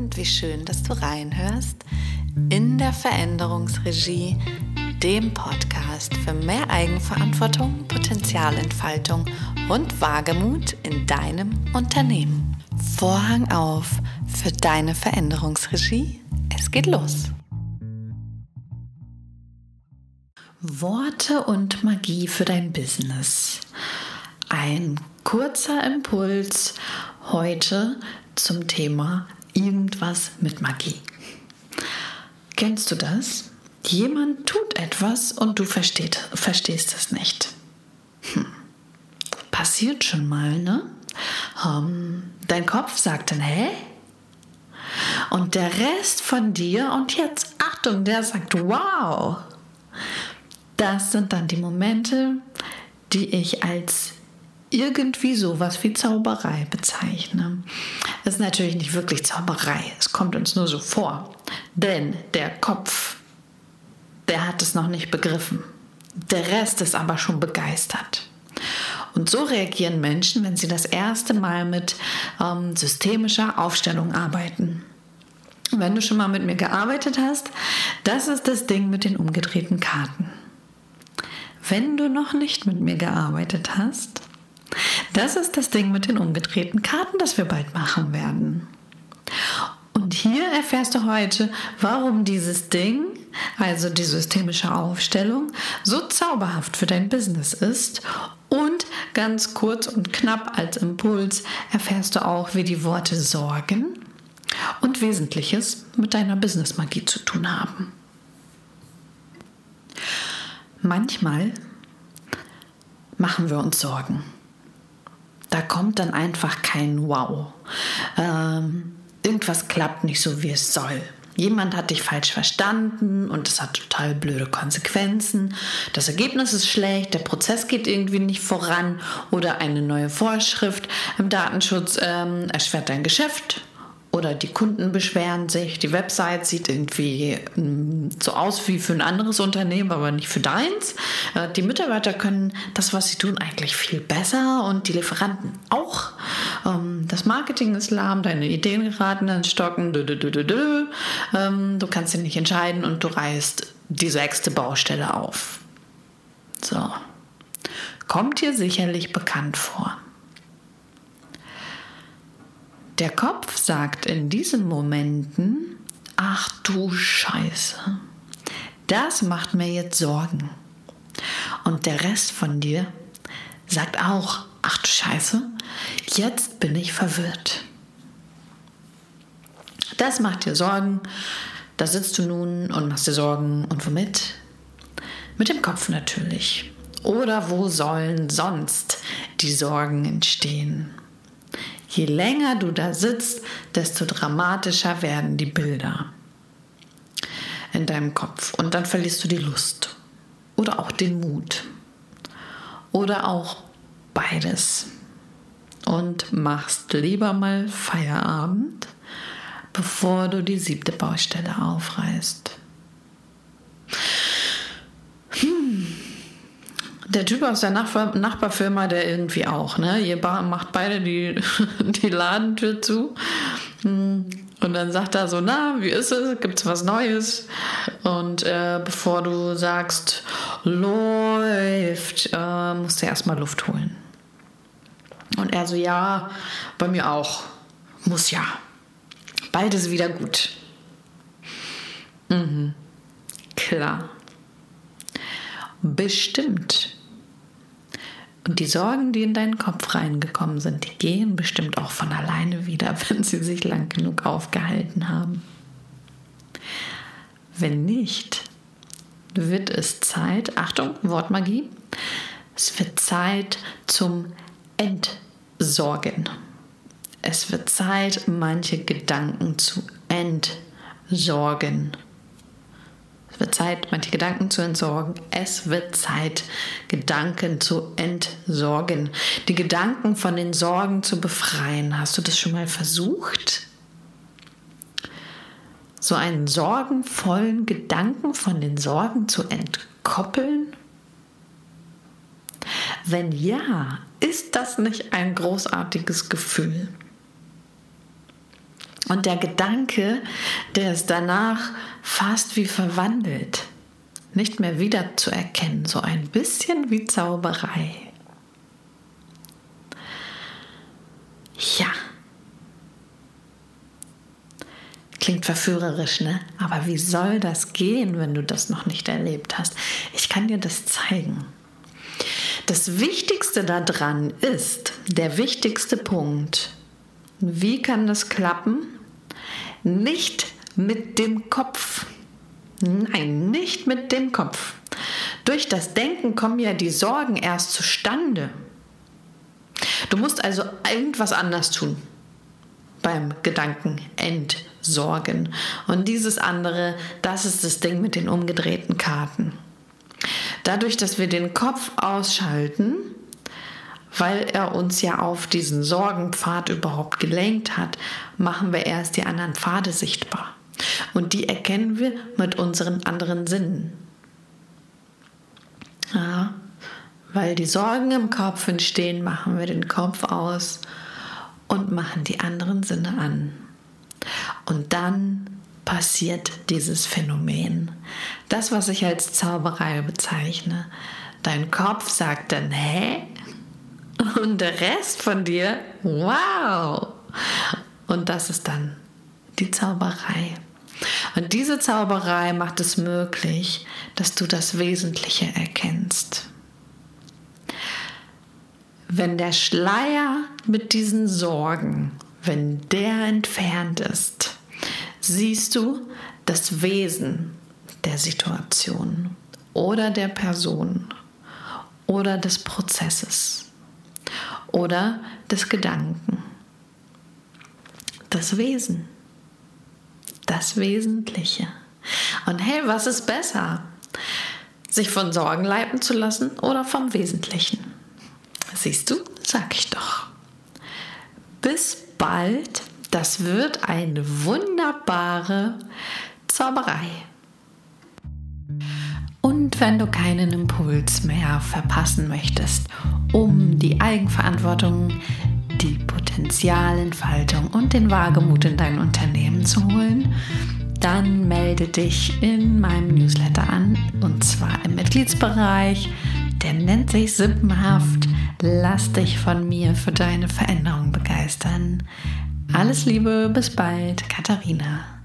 und wie schön, dass du reinhörst in der Veränderungsregie, dem Podcast für mehr Eigenverantwortung, Potenzialentfaltung und Wagemut in deinem Unternehmen. Vorhang auf für deine Veränderungsregie. Es geht los. Worte und Magie für dein Business. Ein kurzer Impuls heute zum Thema irgendwas mit Magie. Kennst du das? Jemand tut etwas und du versteht, verstehst es nicht. Hm. Passiert schon mal, ne? Um, dein Kopf sagt dann, hä? Und der Rest von dir, und jetzt Achtung, der sagt, wow. Das sind dann die Momente, die ich als irgendwie sowas wie Zauberei bezeichne. Das ist natürlich nicht wirklich Zauberei, es kommt uns nur so vor. Denn der Kopf, der hat es noch nicht begriffen. Der Rest ist aber schon begeistert. Und so reagieren Menschen, wenn sie das erste Mal mit ähm, systemischer Aufstellung arbeiten. Wenn du schon mal mit mir gearbeitet hast, das ist das Ding mit den umgedrehten Karten. Wenn du noch nicht mit mir gearbeitet hast, das ist das Ding mit den umgedrehten Karten, das wir bald machen werden. Und hier erfährst du heute, warum dieses Ding, also die systemische Aufstellung, so zauberhaft für dein Business ist. Und ganz kurz und knapp als Impuls erfährst du auch, wie die Worte Sorgen und Wesentliches mit deiner Business-Magie zu tun haben. Manchmal machen wir uns Sorgen da kommt dann einfach kein Wow. Ähm, irgendwas klappt nicht so, wie es soll. Jemand hat dich falsch verstanden und es hat total blöde Konsequenzen. Das Ergebnis ist schlecht, der Prozess geht irgendwie nicht voran oder eine neue Vorschrift im Datenschutz ähm, erschwert dein Geschäft oder die Kunden beschweren sich, die Website sieht irgendwie mm, so aus wie für ein anderes Unternehmen, aber nicht für deins. Äh, die Mitarbeiter können das, was sie tun, eigentlich viel besser und die Lieferanten auch. Ähm, das Marketing ist lahm, deine Ideen geraten ins Stocken. Ähm, du kannst dich nicht entscheiden und du reißt die sechste Baustelle auf. So. Kommt dir sicherlich bekannt vor. Der Kopf sagt in diesen Momenten, ach du Scheiße, das macht mir jetzt Sorgen. Und der Rest von dir sagt auch, ach du Scheiße, jetzt bin ich verwirrt. Das macht dir Sorgen. Da sitzt du nun und machst dir Sorgen. Und womit? Mit dem Kopf natürlich. Oder wo sollen sonst die Sorgen entstehen? Je länger du da sitzt, desto dramatischer werden die Bilder in deinem Kopf. Und dann verlierst du die Lust oder auch den Mut oder auch beides. Und machst lieber mal Feierabend, bevor du die siebte Baustelle aufreißt. Der Typ aus der Nachbar Nachbarfirma, der irgendwie auch, ne? Ihr macht beide die, die Ladentür zu. Hm. Und dann sagt er so, na, wie ist es? Gibt es was Neues? Und äh, bevor du sagst, läuft, äh, musst du erstmal Luft holen. Und er so, ja, bei mir auch. Muss ja. Bald ist wieder gut. Mhm. Klar. Bestimmt. Und die Sorgen, die in deinen Kopf reingekommen sind, die gehen bestimmt auch von alleine wieder, wenn sie sich lang genug aufgehalten haben. Wenn nicht, wird es Zeit, Achtung, Wortmagie, es wird Zeit zum Entsorgen. Es wird Zeit, manche Gedanken zu entsorgen wird Zeit, manche Gedanken zu entsorgen. Es wird Zeit, Gedanken zu entsorgen. Die Gedanken von den Sorgen zu befreien. Hast du das schon mal versucht? So einen sorgenvollen Gedanken von den Sorgen zu entkoppeln? Wenn ja, ist das nicht ein großartiges Gefühl? Und der Gedanke, der ist danach fast wie verwandelt, nicht mehr wiederzuerkennen, so ein bisschen wie Zauberei. Ja. Klingt verführerisch, ne? Aber wie soll das gehen, wenn du das noch nicht erlebt hast? Ich kann dir das zeigen. Das Wichtigste daran ist, der wichtigste Punkt, wie kann das klappen? Nicht mit dem Kopf. Nein, nicht mit dem Kopf. Durch das Denken kommen ja die Sorgen erst zustande. Du musst also irgendwas anders tun beim Gedanken entsorgen. Und dieses andere, das ist das Ding mit den umgedrehten Karten. Dadurch, dass wir den Kopf ausschalten, weil er uns ja auf diesen Sorgenpfad überhaupt gelenkt hat, machen wir erst die anderen Pfade sichtbar. Und die erkennen wir mit unseren anderen Sinnen. Ja, weil die Sorgen im Kopf entstehen, machen wir den Kopf aus und machen die anderen Sinne an. Und dann passiert dieses Phänomen. Das, was ich als Zauberei bezeichne. Dein Kopf sagt dann, hä? Und der Rest von dir, wow! Und das ist dann die Zauberei. Und diese Zauberei macht es möglich, dass du das Wesentliche erkennst. Wenn der Schleier mit diesen Sorgen, wenn der entfernt ist, siehst du das Wesen der Situation oder der Person oder des Prozesses oder des Gedanken. Das Wesen, das Wesentliche. Und hey, was ist besser? Sich von Sorgen leiten zu lassen oder vom Wesentlichen? Siehst du, sag ich doch. Bis bald das wird eine wunderbare Zauberei. Wenn du keinen Impuls mehr verpassen möchtest, um die Eigenverantwortung, die Potenzialentfaltung und den Wagemut in dein Unternehmen zu holen, dann melde dich in meinem Newsletter an und zwar im Mitgliedsbereich. Der nennt sich Sippenhaft. Lass dich von mir für deine Veränderung begeistern. Alles Liebe, bis bald, Katharina.